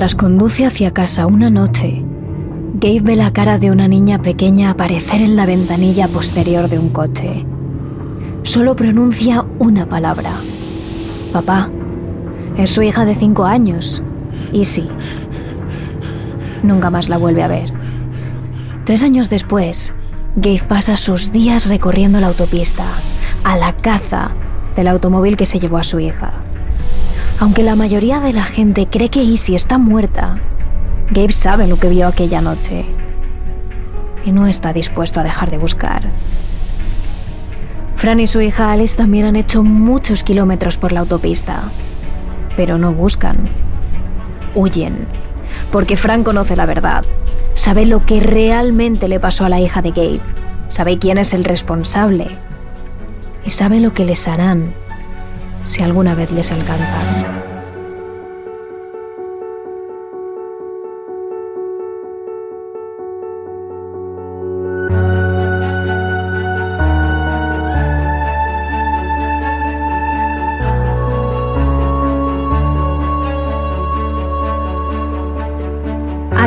Mientras conduce hacia casa una noche, Gabe ve la cara de una niña pequeña aparecer en la ventanilla posterior de un coche. Solo pronuncia una palabra. Papá. Es su hija de cinco años. Y sí. Nunca más la vuelve a ver. Tres años después, Gabe pasa sus días recorriendo la autopista, a la caza del automóvil que se llevó a su hija. Aunque la mayoría de la gente cree que Izzy está muerta, Gabe sabe lo que vio aquella noche y no está dispuesto a dejar de buscar. Fran y su hija Alice también han hecho muchos kilómetros por la autopista, pero no buscan, huyen, porque Fran conoce la verdad, sabe lo que realmente le pasó a la hija de Gabe, sabe quién es el responsable y sabe lo que les harán si alguna vez les alcanzan.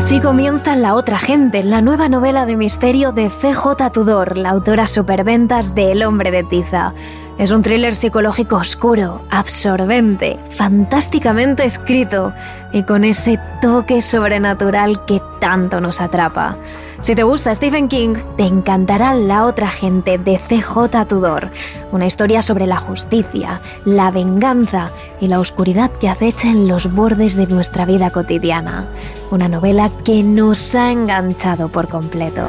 Así comienza La otra gente, la nueva novela de misterio de CJ Tudor, la autora superventas de El hombre de tiza. Es un thriller psicológico oscuro, absorbente, fantásticamente escrito y con ese toque sobrenatural que tanto nos atrapa. Si te gusta Stephen King, te encantará La otra gente de CJ Tudor, una historia sobre la justicia, la venganza y la oscuridad que acecha en los bordes de nuestra vida cotidiana. Una novela que nos ha enganchado por completo.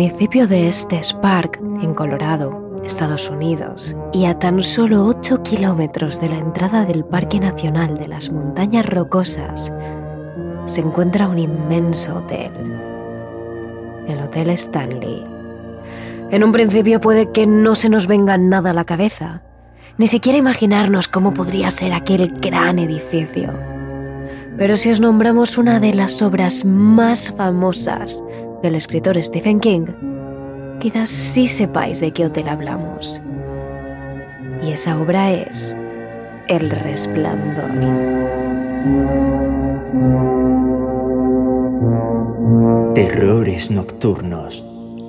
Municipio de Estes Park, en Colorado, Estados Unidos, y a tan solo 8 kilómetros de la entrada del Parque Nacional de las Montañas Rocosas, se encuentra un inmenso hotel, el Hotel Stanley. En un principio puede que no se nos venga nada a la cabeza, ni siquiera imaginarnos cómo podría ser aquel gran edificio. Pero si os nombramos una de las obras más famosas del escritor Stephen King, quizás sí sepáis de qué hotel hablamos. Y esa obra es El Resplandor. Terrores Nocturnos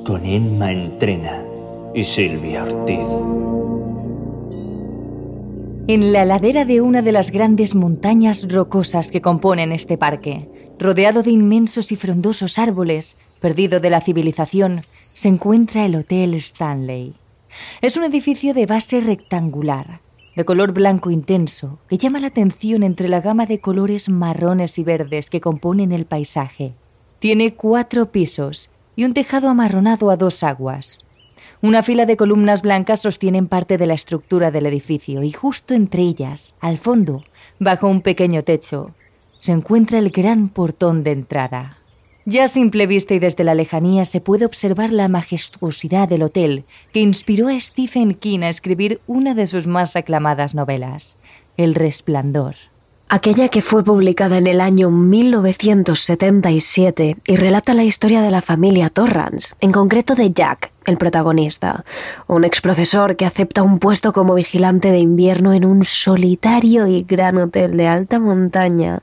con Emma Entrena y Silvia Ortiz. En la ladera de una de las grandes montañas rocosas que componen este parque, rodeado de inmensos y frondosos árboles, perdido de la civilización, se encuentra el Hotel Stanley. Es un edificio de base rectangular, de color blanco intenso, que llama la atención entre la gama de colores marrones y verdes que componen el paisaje. Tiene cuatro pisos y un tejado amarronado a dos aguas. Una fila de columnas blancas sostienen parte de la estructura del edificio y justo entre ellas, al fondo, bajo un pequeño techo, se encuentra el gran portón de entrada. Ya a simple vista y desde la lejanía se puede observar la majestuosidad del hotel que inspiró a Stephen King a escribir una de sus más aclamadas novelas, El Resplandor. Aquella que fue publicada en el año 1977 y relata la historia de la familia Torrance, en concreto de Jack, el protagonista, un ex profesor que acepta un puesto como vigilante de invierno en un solitario y gran hotel de alta montaña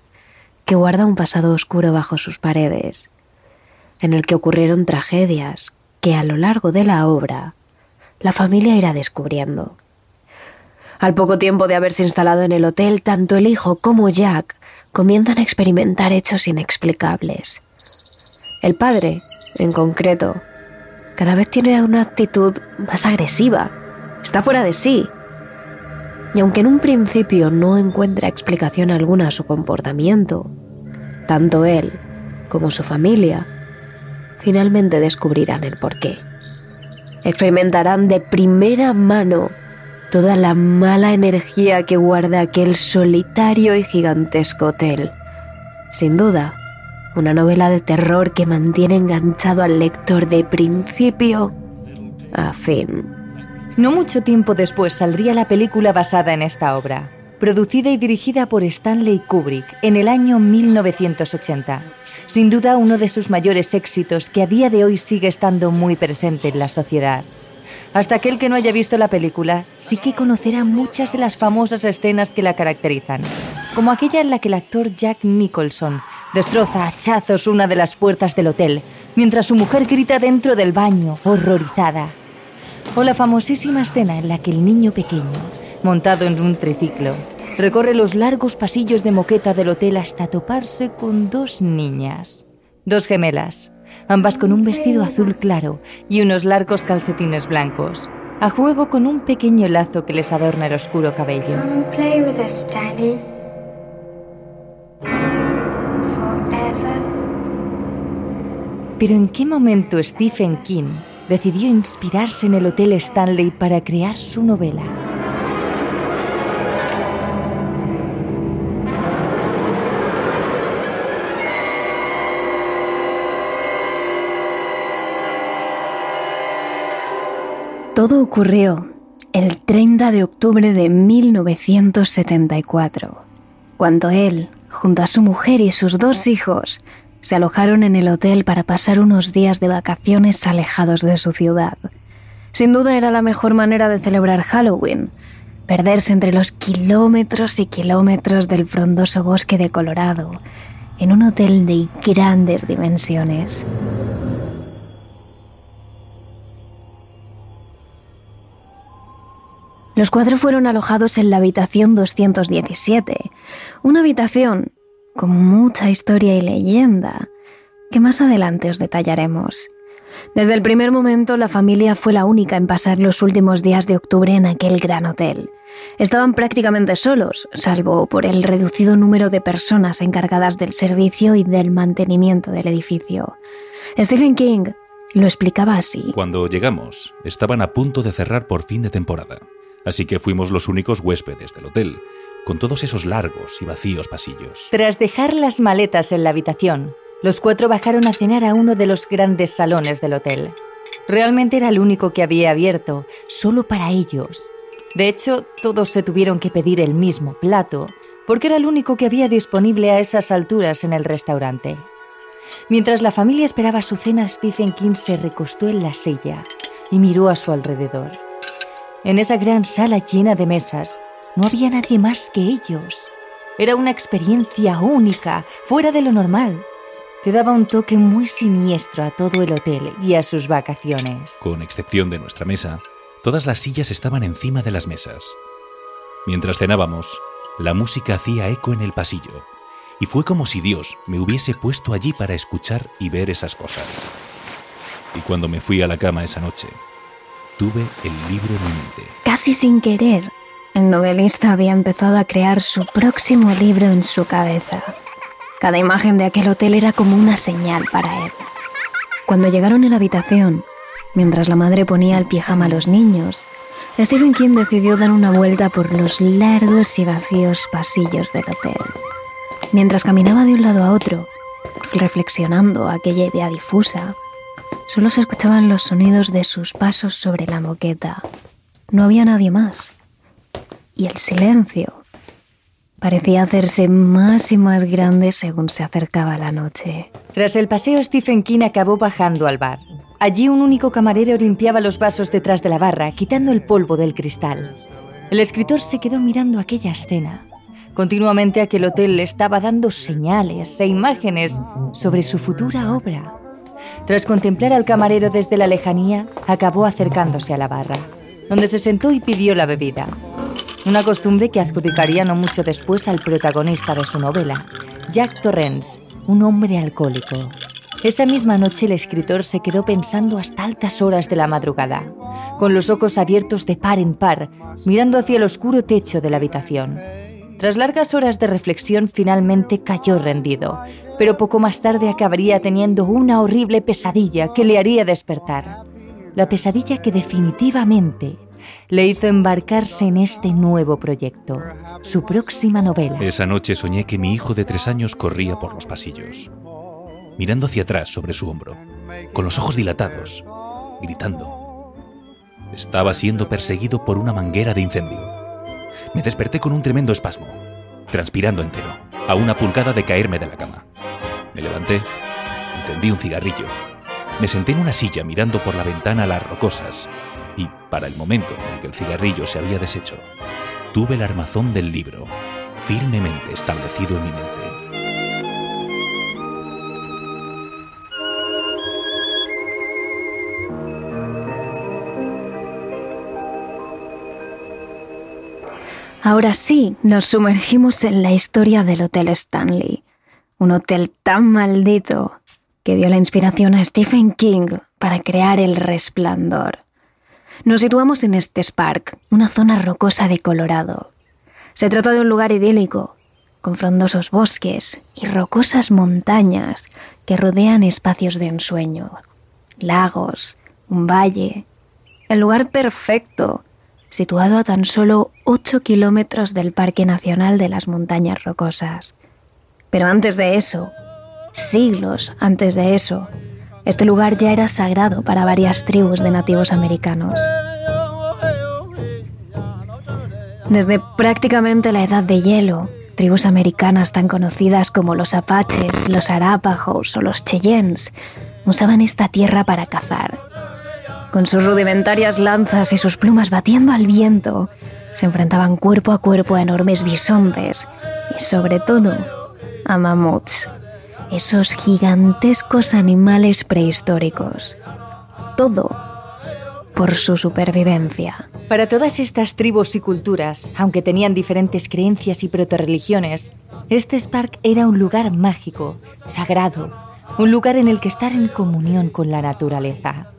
que guarda un pasado oscuro bajo sus paredes, en el que ocurrieron tragedias que a lo largo de la obra la familia irá descubriendo. Al poco tiempo de haberse instalado en el hotel, tanto el hijo como Jack comienzan a experimentar hechos inexplicables. El padre, en concreto, cada vez tiene una actitud más agresiva, está fuera de sí. Y aunque en un principio no encuentra explicación alguna a su comportamiento, tanto él como su familia finalmente descubrirán el porqué. Experimentarán de primera mano toda la mala energía que guarda aquel solitario y gigantesco hotel. Sin duda, una novela de terror que mantiene enganchado al lector de principio a fin. No mucho tiempo después saldría la película basada en esta obra, producida y dirigida por Stanley Kubrick en el año 1980. Sin duda uno de sus mayores éxitos que a día de hoy sigue estando muy presente en la sociedad. Hasta aquel que no haya visto la película sí que conocerá muchas de las famosas escenas que la caracterizan, como aquella en la que el actor Jack Nicholson destroza a hachazos una de las puertas del hotel, mientras su mujer grita dentro del baño, horrorizada. O la famosísima escena en la que el niño pequeño, montado en un triciclo, recorre los largos pasillos de moqueta del hotel hasta toparse con dos niñas, dos gemelas, ambas con un vestido azul claro y unos largos calcetines blancos, a juego con un pequeño lazo que les adorna el oscuro cabello. Pero ¿en qué momento Stephen King decidió inspirarse en el Hotel Stanley para crear su novela? Todo ocurrió el 30 de octubre de 1974, cuando él, junto a su mujer y sus dos hijos, se alojaron en el hotel para pasar unos días de vacaciones alejados de su ciudad. Sin duda era la mejor manera de celebrar Halloween, perderse entre los kilómetros y kilómetros del frondoso bosque de Colorado, en un hotel de grandes dimensiones. Los cuatro fueron alojados en la habitación 217, una habitación con mucha historia y leyenda, que más adelante os detallaremos. Desde el primer momento la familia fue la única en pasar los últimos días de octubre en aquel gran hotel. Estaban prácticamente solos, salvo por el reducido número de personas encargadas del servicio y del mantenimiento del edificio. Stephen King lo explicaba así. Cuando llegamos, estaban a punto de cerrar por fin de temporada así que fuimos los únicos huéspedes del hotel, con todos esos largos y vacíos pasillos. Tras dejar las maletas en la habitación, los cuatro bajaron a cenar a uno de los grandes salones del hotel. Realmente era el único que había abierto, solo para ellos. De hecho, todos se tuvieron que pedir el mismo plato, porque era el único que había disponible a esas alturas en el restaurante. Mientras la familia esperaba su cena, Stephen King se recostó en la silla y miró a su alrededor. En esa gran sala llena de mesas, no había nadie más que ellos. Era una experiencia única, fuera de lo normal, que daba un toque muy siniestro a todo el hotel y a sus vacaciones. Con excepción de nuestra mesa, todas las sillas estaban encima de las mesas. Mientras cenábamos, la música hacía eco en el pasillo, y fue como si Dios me hubiese puesto allí para escuchar y ver esas cosas. Y cuando me fui a la cama esa noche, tuve el libro en mente. Casi sin querer, el novelista había empezado a crear su próximo libro en su cabeza. Cada imagen de aquel hotel era como una señal para él. Cuando llegaron a la habitación, mientras la madre ponía el pijama a los niños, Stephen King decidió dar una vuelta por los largos y vacíos pasillos del hotel. Mientras caminaba de un lado a otro, reflexionando aquella idea difusa, Solo se escuchaban los sonidos de sus pasos sobre la moqueta. No había nadie más. Y el silencio parecía hacerse más y más grande según se acercaba la noche. Tras el paseo, Stephen King acabó bajando al bar. Allí un único camarero limpiaba los vasos detrás de la barra, quitando el polvo del cristal. El escritor se quedó mirando aquella escena. Continuamente aquel hotel le estaba dando señales e imágenes sobre su futura obra. Tras contemplar al camarero desde la lejanía, acabó acercándose a la barra, donde se sentó y pidió la bebida. Una costumbre que adjudicaría no mucho después al protagonista de su novela, Jack Torrance, un hombre alcohólico. Esa misma noche el escritor se quedó pensando hasta altas horas de la madrugada, con los ojos abiertos de par en par, mirando hacia el oscuro techo de la habitación. Tras largas horas de reflexión, finalmente cayó rendido, pero poco más tarde acabaría teniendo una horrible pesadilla que le haría despertar. La pesadilla que definitivamente le hizo embarcarse en este nuevo proyecto, su próxima novela. Esa noche soñé que mi hijo de tres años corría por los pasillos, mirando hacia atrás sobre su hombro, con los ojos dilatados, gritando. Estaba siendo perseguido por una manguera de incendio. Me desperté con un tremendo espasmo, transpirando entero, a una pulgada de caerme de la cama. Me levanté, encendí un cigarrillo, me senté en una silla mirando por la ventana las rocosas y, para el momento en que el cigarrillo se había deshecho, tuve el armazón del libro firmemente establecido en mi mente. Ahora sí, nos sumergimos en la historia del Hotel Stanley, un hotel tan maldito que dio la inspiración a Stephen King para crear El Resplandor. Nos situamos en este Park, una zona rocosa de Colorado. Se trata de un lugar idílico, con frondosos bosques y rocosas montañas que rodean espacios de ensueño, lagos, un valle. El lugar perfecto situado a tan solo 8 kilómetros del Parque Nacional de las Montañas Rocosas. Pero antes de eso, siglos antes de eso, este lugar ya era sagrado para varias tribus de nativos americanos. Desde prácticamente la edad de hielo, tribus americanas tan conocidas como los apaches, los arápagos o los cheyennes usaban esta tierra para cazar con sus rudimentarias lanzas y sus plumas batiendo al viento, se enfrentaban cuerpo a cuerpo a enormes bisontes y sobre todo a mamuts, esos gigantescos animales prehistóricos. Todo por su supervivencia. Para todas estas tribus y culturas, aunque tenían diferentes creencias y proto-religiones, este Spark era un lugar mágico, sagrado, un lugar en el que estar en comunión con la naturaleza.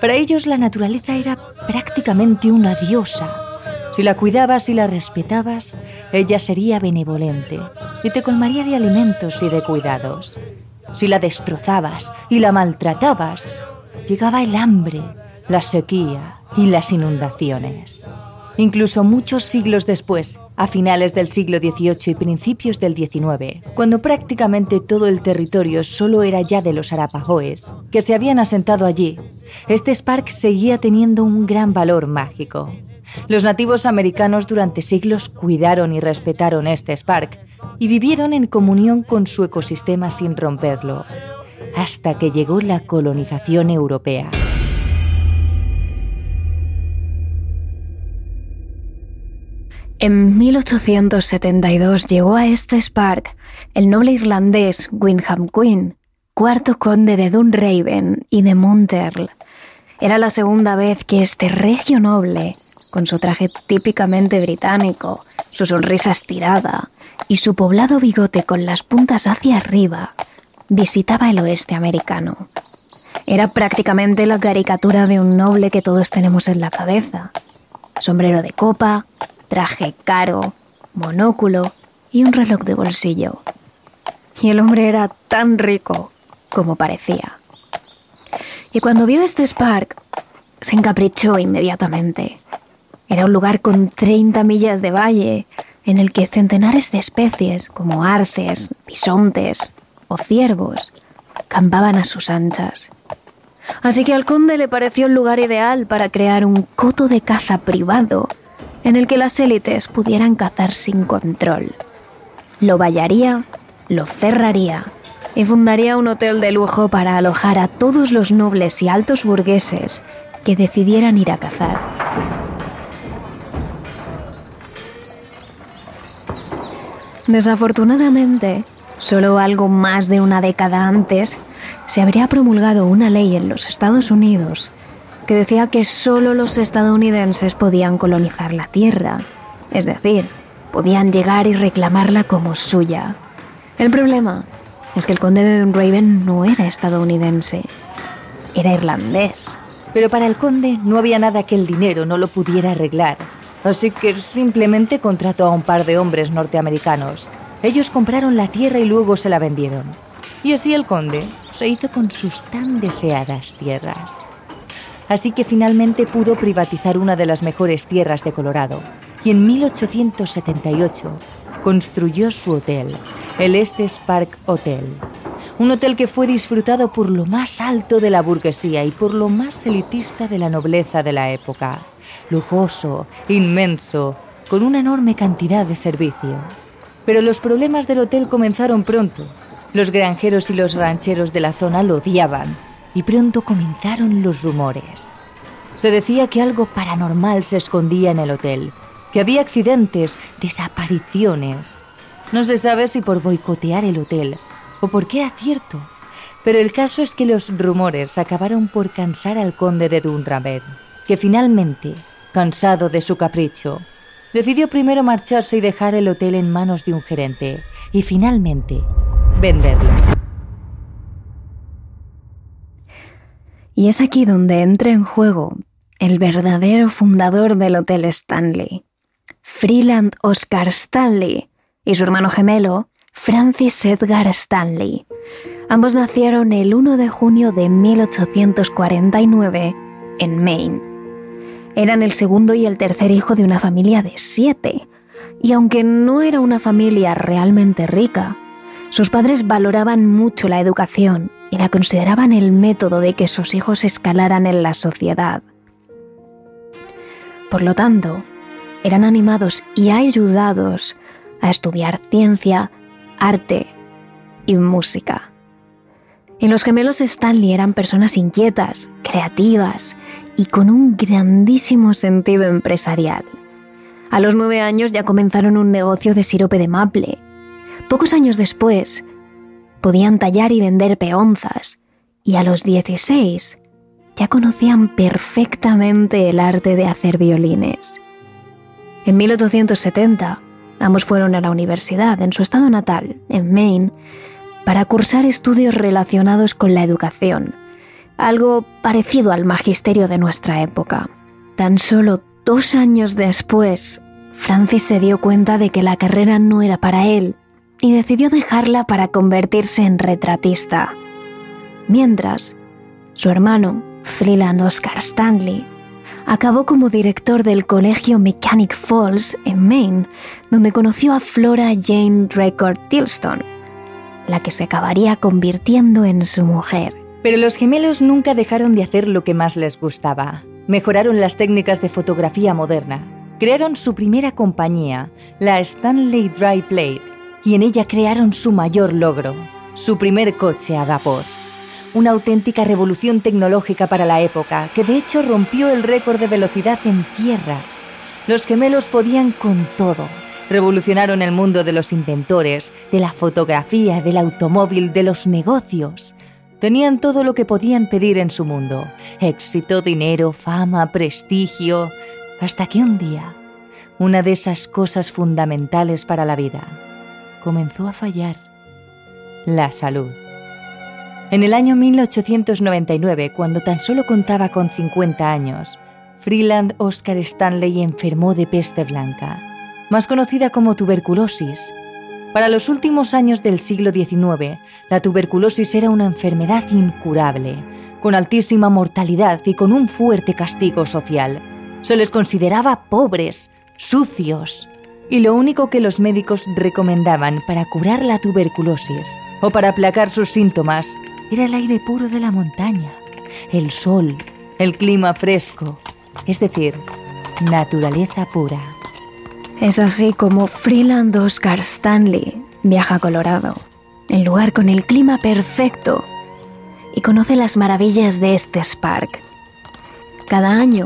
Para ellos la naturaleza era prácticamente una diosa. Si la cuidabas y la respetabas, ella sería benevolente y te colmaría de alimentos y de cuidados. Si la destrozabas y la maltratabas, llegaba el hambre, la sequía y las inundaciones. Incluso muchos siglos después, a finales del siglo XVIII y principios del XIX, cuando prácticamente todo el territorio solo era ya de los arapahoes, que se habían asentado allí, este Spark seguía teniendo un gran valor mágico. Los nativos americanos durante siglos cuidaron y respetaron este Spark y vivieron en comunión con su ecosistema sin romperlo, hasta que llegó la colonización europea. En 1872 llegó a este Spark el noble irlandés Windham Queen, cuarto conde de Dunraven y de Monterl. Era la segunda vez que este regio noble, con su traje típicamente británico, su sonrisa estirada y su poblado bigote con las puntas hacia arriba, visitaba el oeste americano. Era prácticamente la caricatura de un noble que todos tenemos en la cabeza. Sombrero de copa, traje caro, monóculo y un reloj de bolsillo. Y el hombre era tan rico como parecía. Y cuando vio este Spark, se encaprichó inmediatamente. Era un lugar con 30 millas de valle, en el que centenares de especies, como arces, bisontes o ciervos, campaban a sus anchas. Así que al conde le pareció el lugar ideal para crear un coto de caza privado en el que las élites pudieran cazar sin control. Lo vallaría, lo cerraría y fundaría un hotel de lujo para alojar a todos los nobles y altos burgueses que decidieran ir a cazar. Desafortunadamente, solo algo más de una década antes, se habría promulgado una ley en los Estados Unidos que decía que solo los estadounidenses podían colonizar la Tierra, es decir, podían llegar y reclamarla como suya. El problema es que el conde de Dunraven no era estadounidense, era irlandés. Pero para el conde no había nada que el dinero no lo pudiera arreglar. así que simplemente contrató a un par de hombres norteamericanos. Ellos compraron la tierra y luego se la vendieron. Y así el conde se hizo con sus tan deseadas tierras. Así que finalmente pudo privatizar una de las mejores tierras de Colorado y en 1878 construyó su hotel, el Estes Park Hotel. Un hotel que fue disfrutado por lo más alto de la burguesía y por lo más elitista de la nobleza de la época. Lujoso, inmenso, con una enorme cantidad de servicio. Pero los problemas del hotel comenzaron pronto. Los granjeros y los rancheros de la zona lo odiaban y pronto comenzaron los rumores. Se decía que algo paranormal se escondía en el hotel, que había accidentes, desapariciones. No se sabe si por boicotear el hotel o porque era cierto, pero el caso es que los rumores acabaron por cansar al conde de Dunraven, que finalmente, cansado de su capricho, decidió primero marcharse y dejar el hotel en manos de un gerente, y finalmente venderlo. Y es aquí donde entra en juego el verdadero fundador del Hotel Stanley, Freeland Oscar Stanley, y su hermano gemelo, Francis Edgar Stanley. Ambos nacieron el 1 de junio de 1849 en Maine. Eran el segundo y el tercer hijo de una familia de siete, y aunque no era una familia realmente rica, sus padres valoraban mucho la educación y la consideraban el método de que sus hijos escalaran en la sociedad. Por lo tanto, eran animados y ayudados a estudiar ciencia, arte y música. Y los gemelos Stanley eran personas inquietas, creativas y con un grandísimo sentido empresarial. A los nueve años ya comenzaron un negocio de sirope de maple. Pocos años después, podían tallar y vender peonzas, y a los 16 ya conocían perfectamente el arte de hacer violines. En 1870, ambos fueron a la universidad en su estado natal, en Maine, para cursar estudios relacionados con la educación, algo parecido al magisterio de nuestra época. Tan solo dos años después, Francis se dio cuenta de que la carrera no era para él y decidió dejarla para convertirse en retratista. Mientras, su hermano, Freeland Oscar Stanley, acabó como director del colegio Mechanic Falls en Maine, donde conoció a Flora Jane Record Tilston, la que se acabaría convirtiendo en su mujer. Pero los gemelos nunca dejaron de hacer lo que más les gustaba. Mejoraron las técnicas de fotografía moderna. Crearon su primera compañía, la Stanley Dry Plate, y en ella crearon su mayor logro, su primer coche a vapor. Una auténtica revolución tecnológica para la época, que de hecho rompió el récord de velocidad en tierra. Los gemelos podían con todo. Revolucionaron el mundo de los inventores, de la fotografía, del automóvil, de los negocios. Tenían todo lo que podían pedir en su mundo. Éxito, dinero, fama, prestigio. Hasta que un día, una de esas cosas fundamentales para la vida comenzó a fallar. La salud. En el año 1899, cuando tan solo contaba con 50 años, Freeland Oscar Stanley enfermó de peste blanca, más conocida como tuberculosis. Para los últimos años del siglo XIX, la tuberculosis era una enfermedad incurable, con altísima mortalidad y con un fuerte castigo social. Se les consideraba pobres, sucios, y lo único que los médicos recomendaban para curar la tuberculosis o para aplacar sus síntomas era el aire puro de la montaña, el sol, el clima fresco, es decir, naturaleza pura. Es así como Freeland Oscar Stanley viaja a Colorado, el lugar con el clima perfecto, y conoce las maravillas de este Spark. Cada año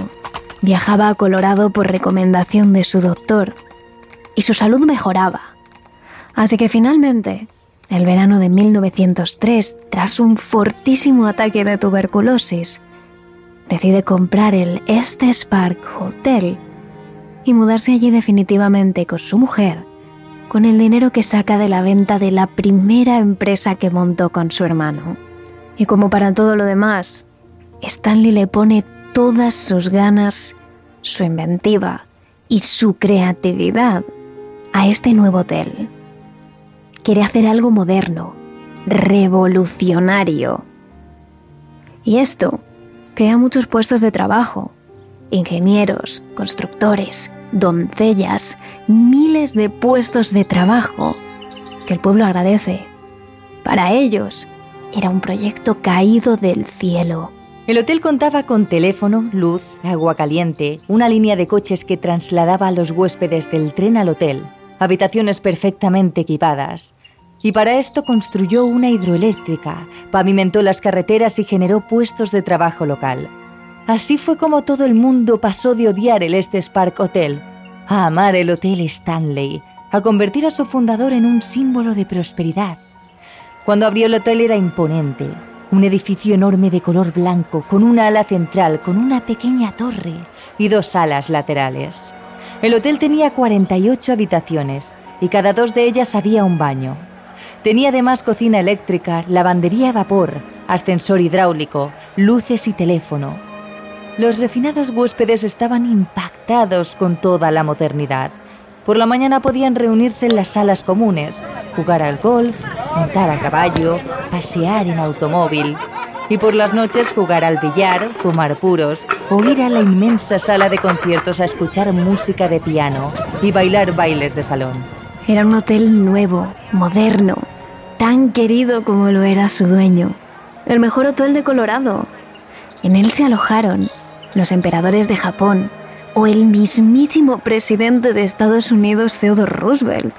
viajaba a Colorado por recomendación de su doctor y su salud mejoraba. Así que finalmente el verano de 1903, tras un fortísimo ataque de tuberculosis, decide comprar el Estes Park Hotel y mudarse allí definitivamente con su mujer, con el dinero que saca de la venta de la primera empresa que montó con su hermano. Y como para todo lo demás, Stanley le pone todas sus ganas, su inventiva y su creatividad a este nuevo hotel. Quiere hacer algo moderno, revolucionario. Y esto crea muchos puestos de trabajo. Ingenieros, constructores, doncellas, miles de puestos de trabajo que el pueblo agradece. Para ellos era un proyecto caído del cielo. El hotel contaba con teléfono, luz, agua caliente, una línea de coches que trasladaba a los huéspedes del tren al hotel, habitaciones perfectamente equipadas. Y para esto construyó una hidroeléctrica, pavimentó las carreteras y generó puestos de trabajo local. Así fue como todo el mundo pasó de odiar el Estes Park Hotel a amar el Hotel Stanley, a convertir a su fundador en un símbolo de prosperidad. Cuando abrió el hotel era imponente, un edificio enorme de color blanco, con una ala central, con una pequeña torre y dos alas laterales. El hotel tenía 48 habitaciones y cada dos de ellas había un baño. Tenía además cocina eléctrica, lavandería a vapor, ascensor hidráulico, luces y teléfono. Los refinados huéspedes estaban impactados con toda la modernidad. Por la mañana podían reunirse en las salas comunes, jugar al golf, montar a caballo, pasear en automóvil. Y por las noches jugar al billar, fumar puros o ir a la inmensa sala de conciertos a escuchar música de piano y bailar bailes de salón. Era un hotel nuevo, moderno, tan querido como lo era su dueño. El mejor hotel de Colorado. En él se alojaron los emperadores de Japón o el mismísimo presidente de Estados Unidos, Theodore Roosevelt.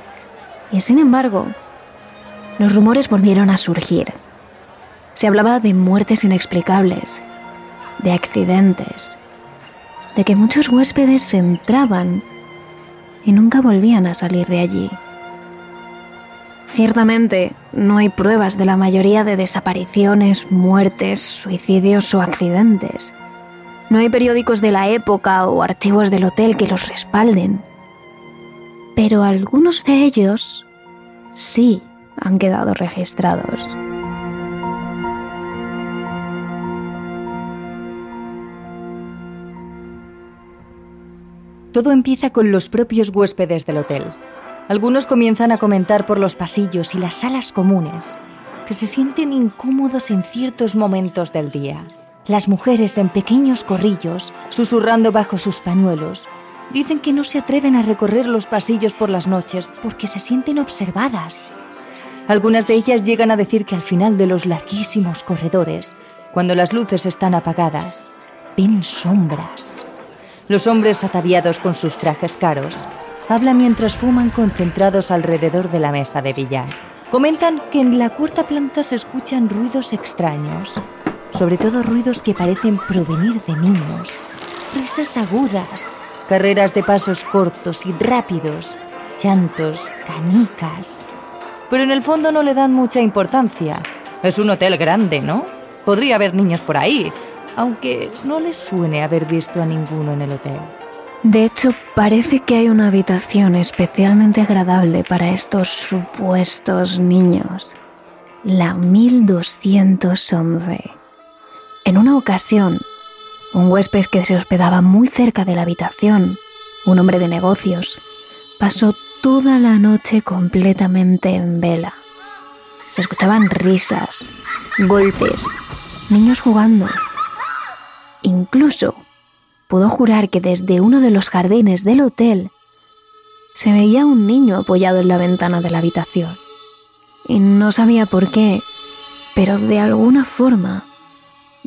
Y sin embargo, los rumores volvieron a surgir. Se hablaba de muertes inexplicables, de accidentes, de que muchos huéspedes entraban y nunca volvían a salir de allí. Ciertamente, no hay pruebas de la mayoría de desapariciones, muertes, suicidios o accidentes. No hay periódicos de la época o archivos del hotel que los respalden. Pero algunos de ellos sí han quedado registrados. Todo empieza con los propios huéspedes del hotel. Algunos comienzan a comentar por los pasillos y las salas comunes que se sienten incómodos en ciertos momentos del día. Las mujeres en pequeños corrillos, susurrando bajo sus pañuelos, dicen que no se atreven a recorrer los pasillos por las noches porque se sienten observadas. Algunas de ellas llegan a decir que al final de los larguísimos corredores, cuando las luces están apagadas, ven sombras. Los hombres ataviados con sus trajes caros hablan mientras fuman concentrados alrededor de la mesa de billar. Comentan que en la cuarta planta se escuchan ruidos extraños, sobre todo ruidos que parecen provenir de niños, risas agudas, carreras de pasos cortos y rápidos, llantos, canicas. Pero en el fondo no le dan mucha importancia. Es un hotel grande, ¿no? Podría haber niños por ahí, aunque no les suene haber visto a ninguno en el hotel. De hecho, parece que hay una habitación especialmente agradable para estos supuestos niños. La 1211. En una ocasión, un huésped que se hospedaba muy cerca de la habitación, un hombre de negocios, pasó toda la noche completamente en vela. Se escuchaban risas, golpes, niños jugando. Incluso pudo jurar que desde uno de los jardines del hotel se veía un niño apoyado en la ventana de la habitación. Y no sabía por qué, pero de alguna forma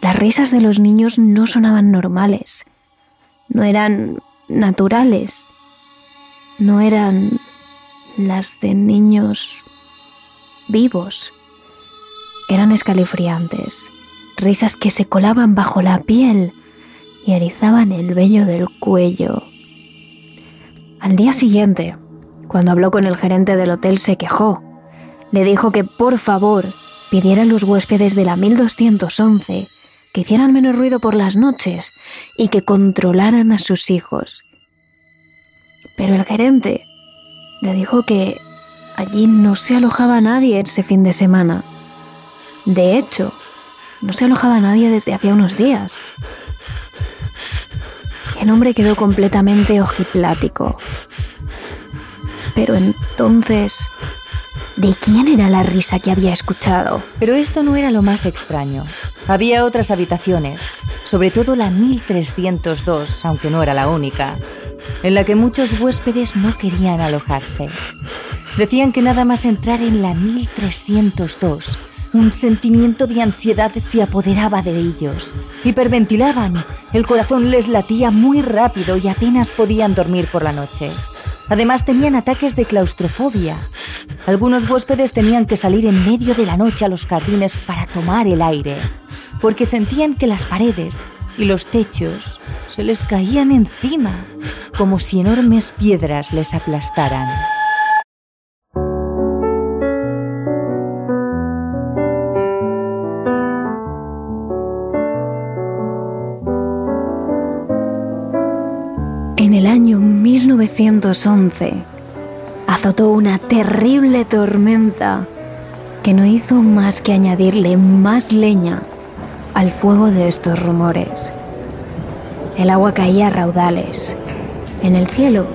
las risas de los niños no sonaban normales, no eran naturales, no eran las de niños vivos, eran escalofriantes, risas que se colaban bajo la piel y erizaban el vello del cuello. Al día siguiente, cuando habló con el gerente del hotel, se quejó. Le dijo que por favor pidiera a los huéspedes de la 1211 que hicieran menos ruido por las noches y que controlaran a sus hijos. Pero el gerente le dijo que allí no se alojaba nadie ese fin de semana. De hecho, no se alojaba nadie desde hacía unos días. El hombre quedó completamente ojiplático. Pero entonces, ¿de quién era la risa que había escuchado? Pero esto no era lo más extraño. Había otras habitaciones, sobre todo la 1302, aunque no era la única, en la que muchos huéspedes no querían alojarse. Decían que nada más entrar en la 1302, un sentimiento de ansiedad se apoderaba de ellos. Hiperventilaban, el corazón les latía muy rápido y apenas podían dormir por la noche. Además tenían ataques de claustrofobia. Algunos huéspedes tenían que salir en medio de la noche a los jardines para tomar el aire, porque sentían que las paredes y los techos se les caían encima, como si enormes piedras les aplastaran. 1911 azotó una terrible tormenta que no hizo más que añadirle más leña al fuego de estos rumores. El agua caía a raudales. En el cielo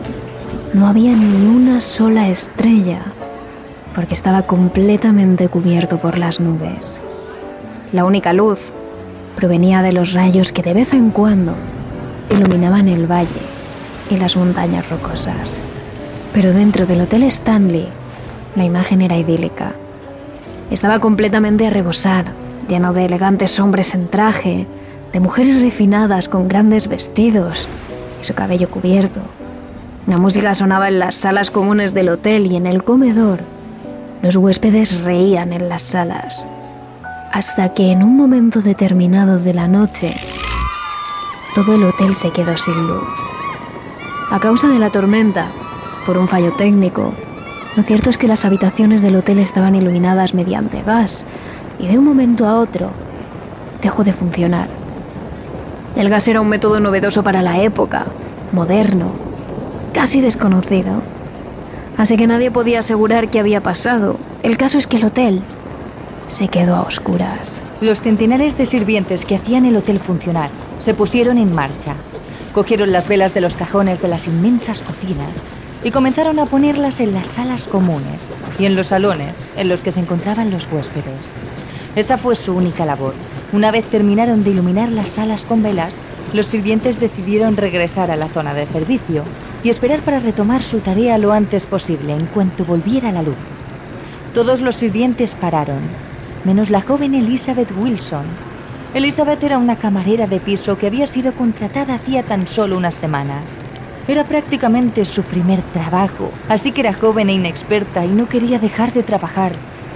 no había ni una sola estrella porque estaba completamente cubierto por las nubes. La única luz provenía de los rayos que de vez en cuando iluminaban el valle y las montañas rocosas. Pero dentro del Hotel Stanley, la imagen era idílica. Estaba completamente a rebosar, lleno de elegantes hombres en traje, de mujeres refinadas con grandes vestidos y su cabello cubierto. La música sonaba en las salas comunes del hotel y en el comedor. Los huéspedes reían en las salas. Hasta que en un momento determinado de la noche, todo el hotel se quedó sin luz. A causa de la tormenta, por un fallo técnico, lo cierto es que las habitaciones del hotel estaban iluminadas mediante gas y de un momento a otro dejó de funcionar. El gas era un método novedoso para la época, moderno, casi desconocido. Así que nadie podía asegurar qué había pasado. El caso es que el hotel se quedó a oscuras. Los centenares de sirvientes que hacían el hotel funcionar se pusieron en marcha. Cogieron las velas de los cajones de las inmensas cocinas y comenzaron a ponerlas en las salas comunes y en los salones en los que se encontraban los huéspedes. Esa fue su única labor. Una vez terminaron de iluminar las salas con velas, los sirvientes decidieron regresar a la zona de servicio y esperar para retomar su tarea lo antes posible en cuanto volviera la luz. Todos los sirvientes pararon, menos la joven Elizabeth Wilson. Elizabeth era una camarera de piso que había sido contratada hacía tan solo unas semanas. Era prácticamente su primer trabajo, así que era joven e inexperta y no quería dejar de trabajar.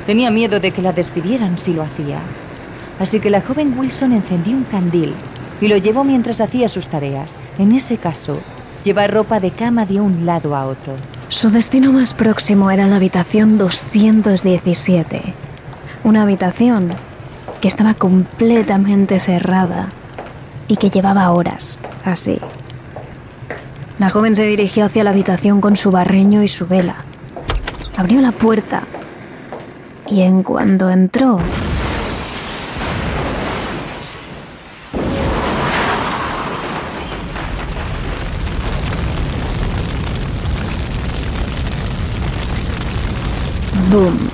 Tenía miedo de que la despidieran si lo hacía. Así que la joven Wilson encendió un candil y lo llevó mientras hacía sus tareas. En ese caso, llevar ropa de cama de un lado a otro. Su destino más próximo era la habitación 217. Una habitación que estaba completamente cerrada y que llevaba horas así. La joven se dirigió hacia la habitación con su barreño y su vela. Abrió la puerta y en cuanto entró, ¡Boom!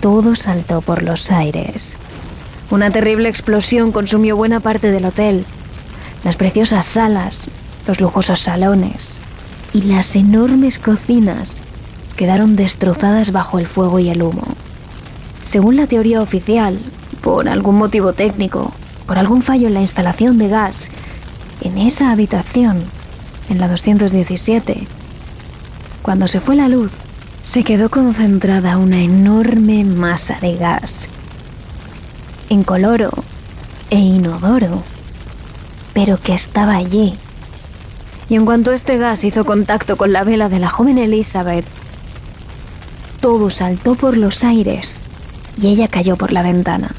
Todo saltó por los aires. Una terrible explosión consumió buena parte del hotel. Las preciosas salas, los lujosos salones y las enormes cocinas quedaron destrozadas bajo el fuego y el humo. Según la teoría oficial, por algún motivo técnico, por algún fallo en la instalación de gas, en esa habitación, en la 217, cuando se fue la luz, se quedó concentrada una enorme masa de gas, incoloro e inodoro, pero que estaba allí. Y en cuanto este gas hizo contacto con la vela de la joven Elizabeth, todo saltó por los aires y ella cayó por la ventana.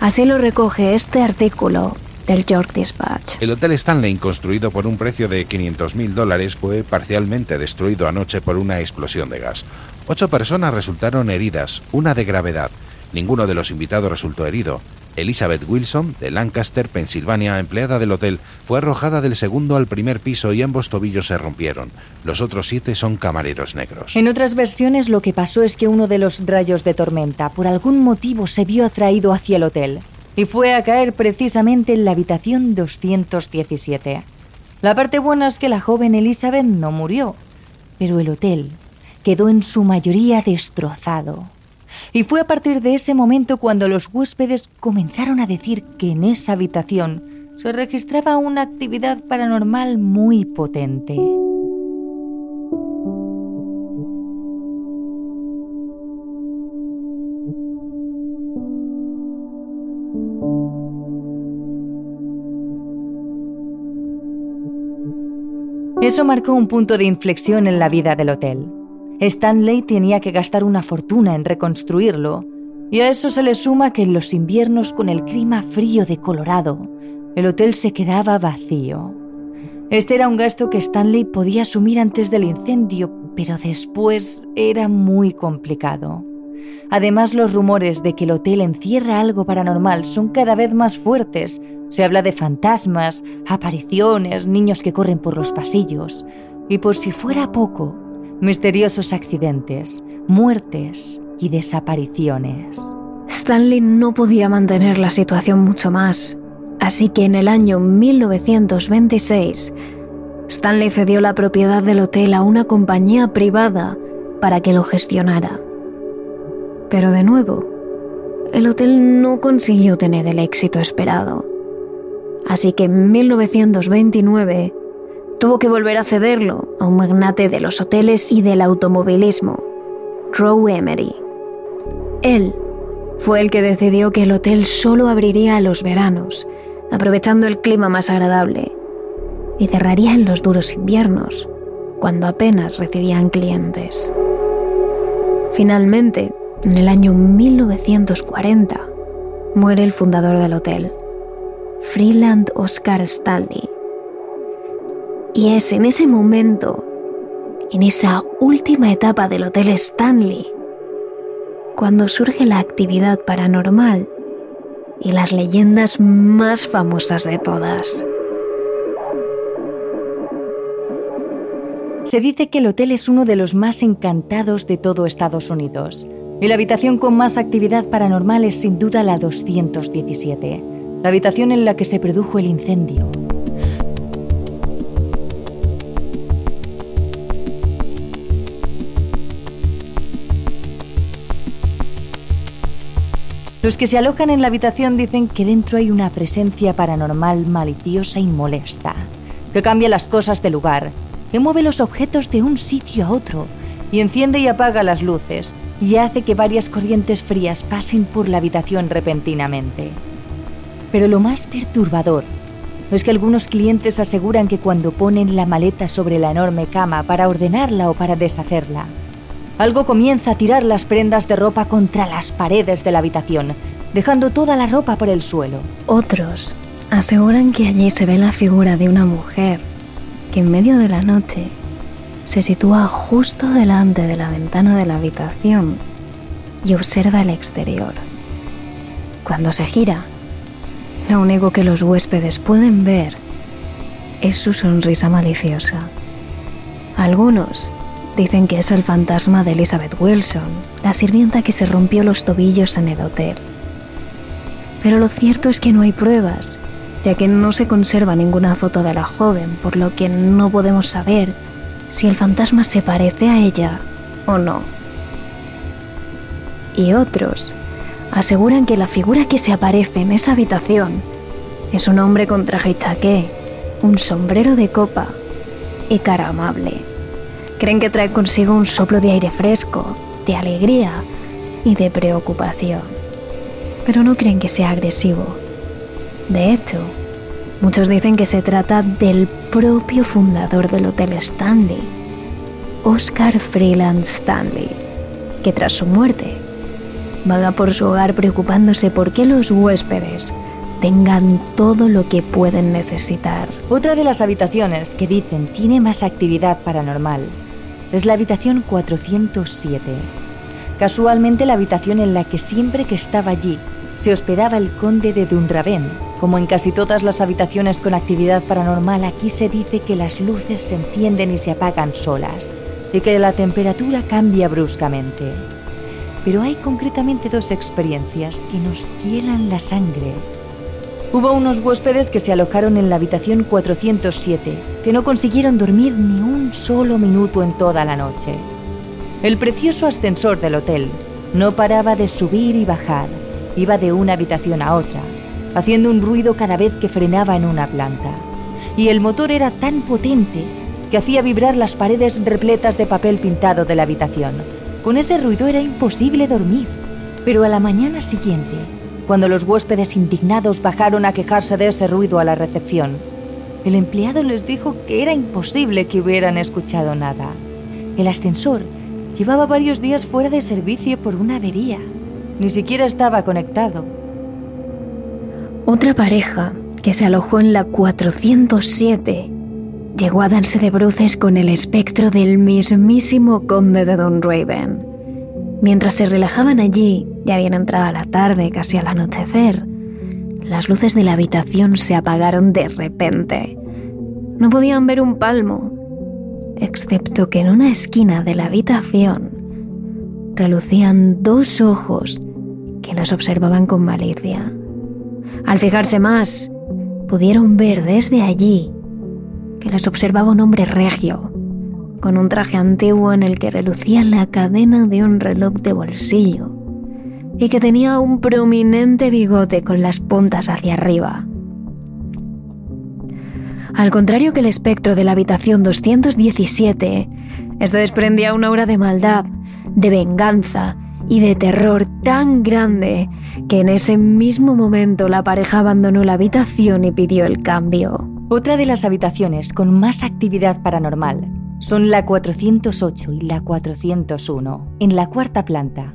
Así lo recoge este artículo del York Dispatch. El Hotel Stanley, construido por un precio de 500.000 dólares, fue parcialmente destruido anoche por una explosión de gas. Ocho personas resultaron heridas, una de gravedad. Ninguno de los invitados resultó herido. Elizabeth Wilson, de Lancaster, Pensilvania, empleada del hotel, fue arrojada del segundo al primer piso y ambos tobillos se rompieron. Los otros siete son camareros negros. En otras versiones lo que pasó es que uno de los rayos de tormenta por algún motivo se vio atraído hacia el hotel y fue a caer precisamente en la habitación 217. La parte buena es que la joven Elizabeth no murió, pero el hotel quedó en su mayoría destrozado. Y fue a partir de ese momento cuando los huéspedes comenzaron a decir que en esa habitación se registraba una actividad paranormal muy potente. Eso marcó un punto de inflexión en la vida del hotel. Stanley tenía que gastar una fortuna en reconstruirlo, y a eso se le suma que en los inviernos con el clima frío de Colorado, el hotel se quedaba vacío. Este era un gasto que Stanley podía asumir antes del incendio, pero después era muy complicado. Además, los rumores de que el hotel encierra algo paranormal son cada vez más fuertes. Se habla de fantasmas, apariciones, niños que corren por los pasillos. Y por si fuera poco, misteriosos accidentes, muertes y desapariciones. Stanley no podía mantener la situación mucho más, así que en el año 1926, Stanley cedió la propiedad del hotel a una compañía privada para que lo gestionara. Pero de nuevo, el hotel no consiguió tener el éxito esperado. Así que en 1929 tuvo que volver a cederlo a un magnate de los hoteles y del automovilismo, Roe Emery. Él fue el que decidió que el hotel solo abriría a los veranos, aprovechando el clima más agradable, y cerraría en los duros inviernos, cuando apenas recibían clientes. Finalmente, en el año 1940, muere el fundador del hotel, Freeland Oscar Stanley, y es en ese momento, en esa última etapa del Hotel Stanley, cuando surge la actividad paranormal y las leyendas más famosas de todas. Se dice que el hotel es uno de los más encantados de todo Estados Unidos. Y la habitación con más actividad paranormal es sin duda la 217, la habitación en la que se produjo el incendio. Los que se alojan en la habitación dicen que dentro hay una presencia paranormal maliciosa y molesta, que cambia las cosas de lugar, que mueve los objetos de un sitio a otro, y enciende y apaga las luces, y hace que varias corrientes frías pasen por la habitación repentinamente. Pero lo más perturbador es que algunos clientes aseguran que cuando ponen la maleta sobre la enorme cama para ordenarla o para deshacerla, algo comienza a tirar las prendas de ropa contra las paredes de la habitación, dejando toda la ropa por el suelo. Otros aseguran que allí se ve la figura de una mujer que en medio de la noche se sitúa justo delante de la ventana de la habitación y observa el exterior. Cuando se gira, lo único que los huéspedes pueden ver es su sonrisa maliciosa. Algunos Dicen que es el fantasma de Elizabeth Wilson, la sirvienta que se rompió los tobillos en el hotel. Pero lo cierto es que no hay pruebas, ya que no se conserva ninguna foto de la joven, por lo que no podemos saber si el fantasma se parece a ella o no. Y otros aseguran que la figura que se aparece en esa habitación es un hombre con traje chaqué, un sombrero de copa y cara amable. Creen que trae consigo un soplo de aire fresco, de alegría y de preocupación. Pero no creen que sea agresivo. De hecho, muchos dicen que se trata del propio fundador del Hotel Stanley, Oscar Freeland Stanley, que tras su muerte vaga por su hogar preocupándose por que los huéspedes tengan todo lo que pueden necesitar. Otra de las habitaciones que dicen tiene más actividad paranormal es la habitación 407. casualmente la habitación en la que siempre que estaba allí se hospedaba el conde de Dunraven. Como en casi todas las habitaciones con actividad paranormal, aquí se dice que las luces se encienden y se apagan solas y que la temperatura cambia bruscamente. Pero hay concretamente dos experiencias que nos hielan la sangre. Hubo unos huéspedes que se alojaron en la habitación 407, que no consiguieron dormir ni un solo minuto en toda la noche. El precioso ascensor del hotel no paraba de subir y bajar, iba de una habitación a otra, haciendo un ruido cada vez que frenaba en una planta. Y el motor era tan potente que hacía vibrar las paredes repletas de papel pintado de la habitación. Con ese ruido era imposible dormir. Pero a la mañana siguiente, cuando los huéspedes indignados bajaron a quejarse de ese ruido a la recepción, el empleado les dijo que era imposible que hubieran escuchado nada. El ascensor llevaba varios días fuera de servicio por una avería. Ni siquiera estaba conectado. Otra pareja que se alojó en la 407 llegó a darse de bruces con el espectro del mismísimo conde de Don Raven. Mientras se relajaban allí, ya habían entrado la tarde, casi al anochecer, las luces de la habitación se apagaron de repente. No podían ver un palmo, excepto que en una esquina de la habitación relucían dos ojos que los observaban con malicia. Al fijarse más, pudieron ver desde allí que les observaba un hombre regio, con un traje antiguo en el que relucía la cadena de un reloj de bolsillo y que tenía un prominente bigote con las puntas hacia arriba. Al contrario que el espectro de la habitación 217, este desprendía una aura de maldad, de venganza y de terror tan grande que en ese mismo momento la pareja abandonó la habitación y pidió el cambio. Otra de las habitaciones con más actividad paranormal son la 408 y la 401, en la cuarta planta.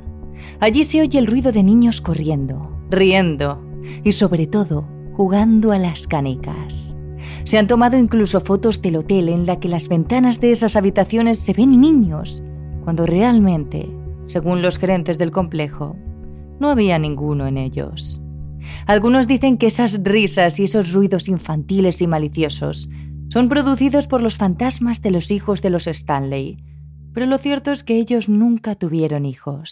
Allí se oye el ruido de niños corriendo, riendo y sobre todo jugando a las canicas. Se han tomado incluso fotos del hotel en la que las ventanas de esas habitaciones se ven niños, cuando realmente, según los gerentes del complejo, no había ninguno en ellos. Algunos dicen que esas risas y esos ruidos infantiles y maliciosos son producidos por los fantasmas de los hijos de los Stanley, pero lo cierto es que ellos nunca tuvieron hijos.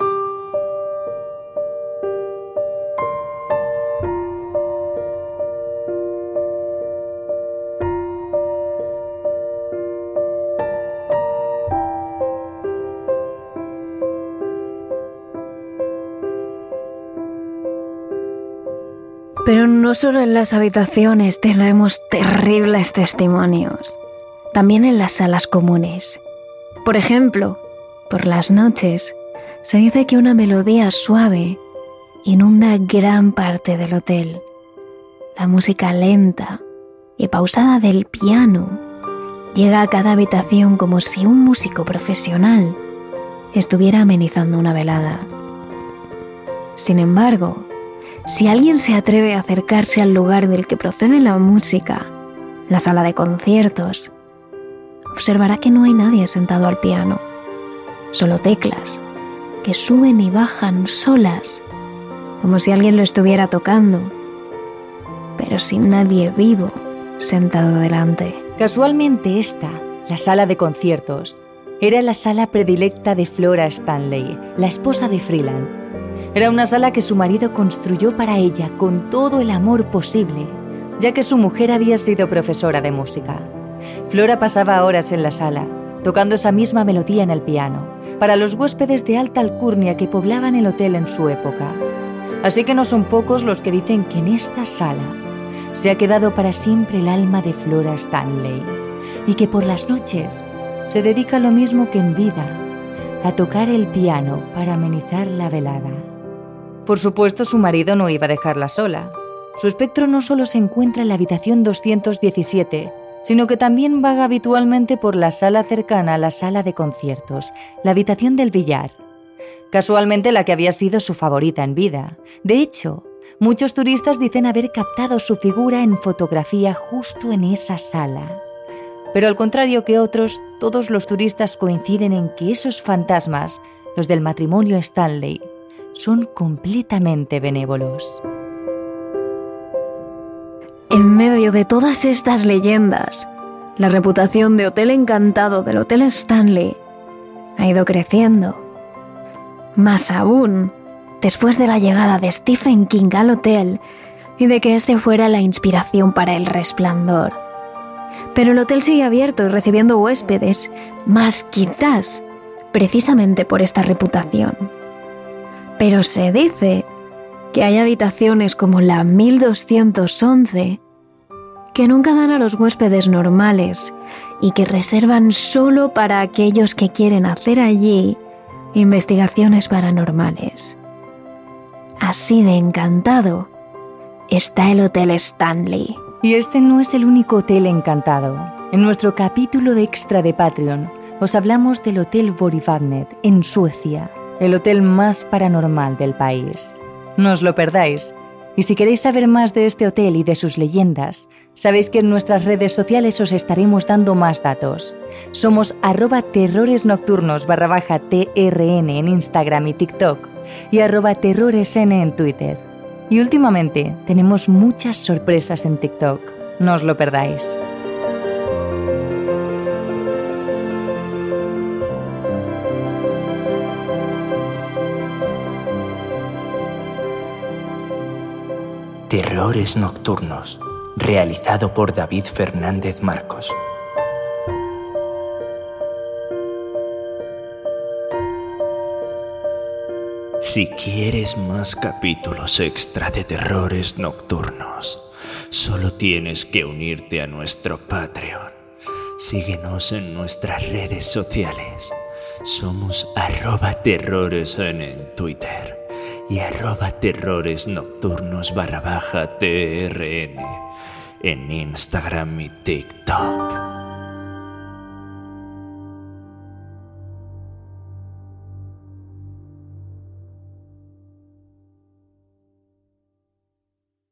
Pero no solo en las habitaciones tenemos terribles testimonios, también en las salas comunes. Por ejemplo, por las noches se dice que una melodía suave inunda gran parte del hotel. La música lenta y pausada del piano llega a cada habitación como si un músico profesional estuviera amenizando una velada. Sin embargo, si alguien se atreve a acercarse al lugar del que procede la música, la sala de conciertos, observará que no hay nadie sentado al piano, solo teclas que suben y bajan solas, como si alguien lo estuviera tocando, pero sin nadie vivo sentado delante. Casualmente esta, la sala de conciertos, era la sala predilecta de Flora Stanley, la esposa de Freeland era una sala que su marido construyó para ella con todo el amor posible, ya que su mujer había sido profesora de música. Flora pasaba horas en la sala, tocando esa misma melodía en el piano, para los huéspedes de alta alcurnia que poblaban el hotel en su época. Así que no son pocos los que dicen que en esta sala se ha quedado para siempre el alma de Flora Stanley y que por las noches se dedica lo mismo que en vida, a tocar el piano para amenizar la velada. Por supuesto, su marido no iba a dejarla sola. Su espectro no solo se encuentra en la habitación 217, sino que también vaga habitualmente por la sala cercana a la sala de conciertos, la habitación del billar. Casualmente la que había sido su favorita en vida. De hecho, muchos turistas dicen haber captado su figura en fotografía justo en esa sala. Pero al contrario que otros, todos los turistas coinciden en que esos fantasmas los del matrimonio Stanley, son completamente benévolos. En medio de todas estas leyendas, la reputación de Hotel Encantado del Hotel Stanley ha ido creciendo. Más aún, después de la llegada de Stephen King al hotel y de que este fuera la inspiración para el resplandor. Pero el hotel sigue abierto y recibiendo huéspedes, más quizás precisamente por esta reputación. Pero se dice que hay habitaciones como la 1211 que nunca dan a los huéspedes normales y que reservan solo para aquellos que quieren hacer allí investigaciones paranormales. Así de encantado está el Hotel Stanley. Y este no es el único hotel encantado. En nuestro capítulo de extra de Patreon os hablamos del Hotel Borivadnet en Suecia, el hotel más paranormal del país. No os lo perdáis. Y si queréis saber más de este hotel y de sus leyendas, sabéis que en nuestras redes sociales os estaremos dando más datos. Somos arroba terroresnocturnos barra baja TRN en Instagram y TikTok y arroba terroresn en Twitter. Y últimamente tenemos muchas sorpresas en TikTok. No os lo perdáis. Terrores Nocturnos, realizado por David Fernández Marcos. Si quieres más capítulos extra de Terrores Nocturnos, solo tienes que unirte a nuestro Patreon. Síguenos en nuestras redes sociales. Somos arroba terrores en Twitter y arroba terrores nocturnos barra baja TRN en Instagram y TikTok.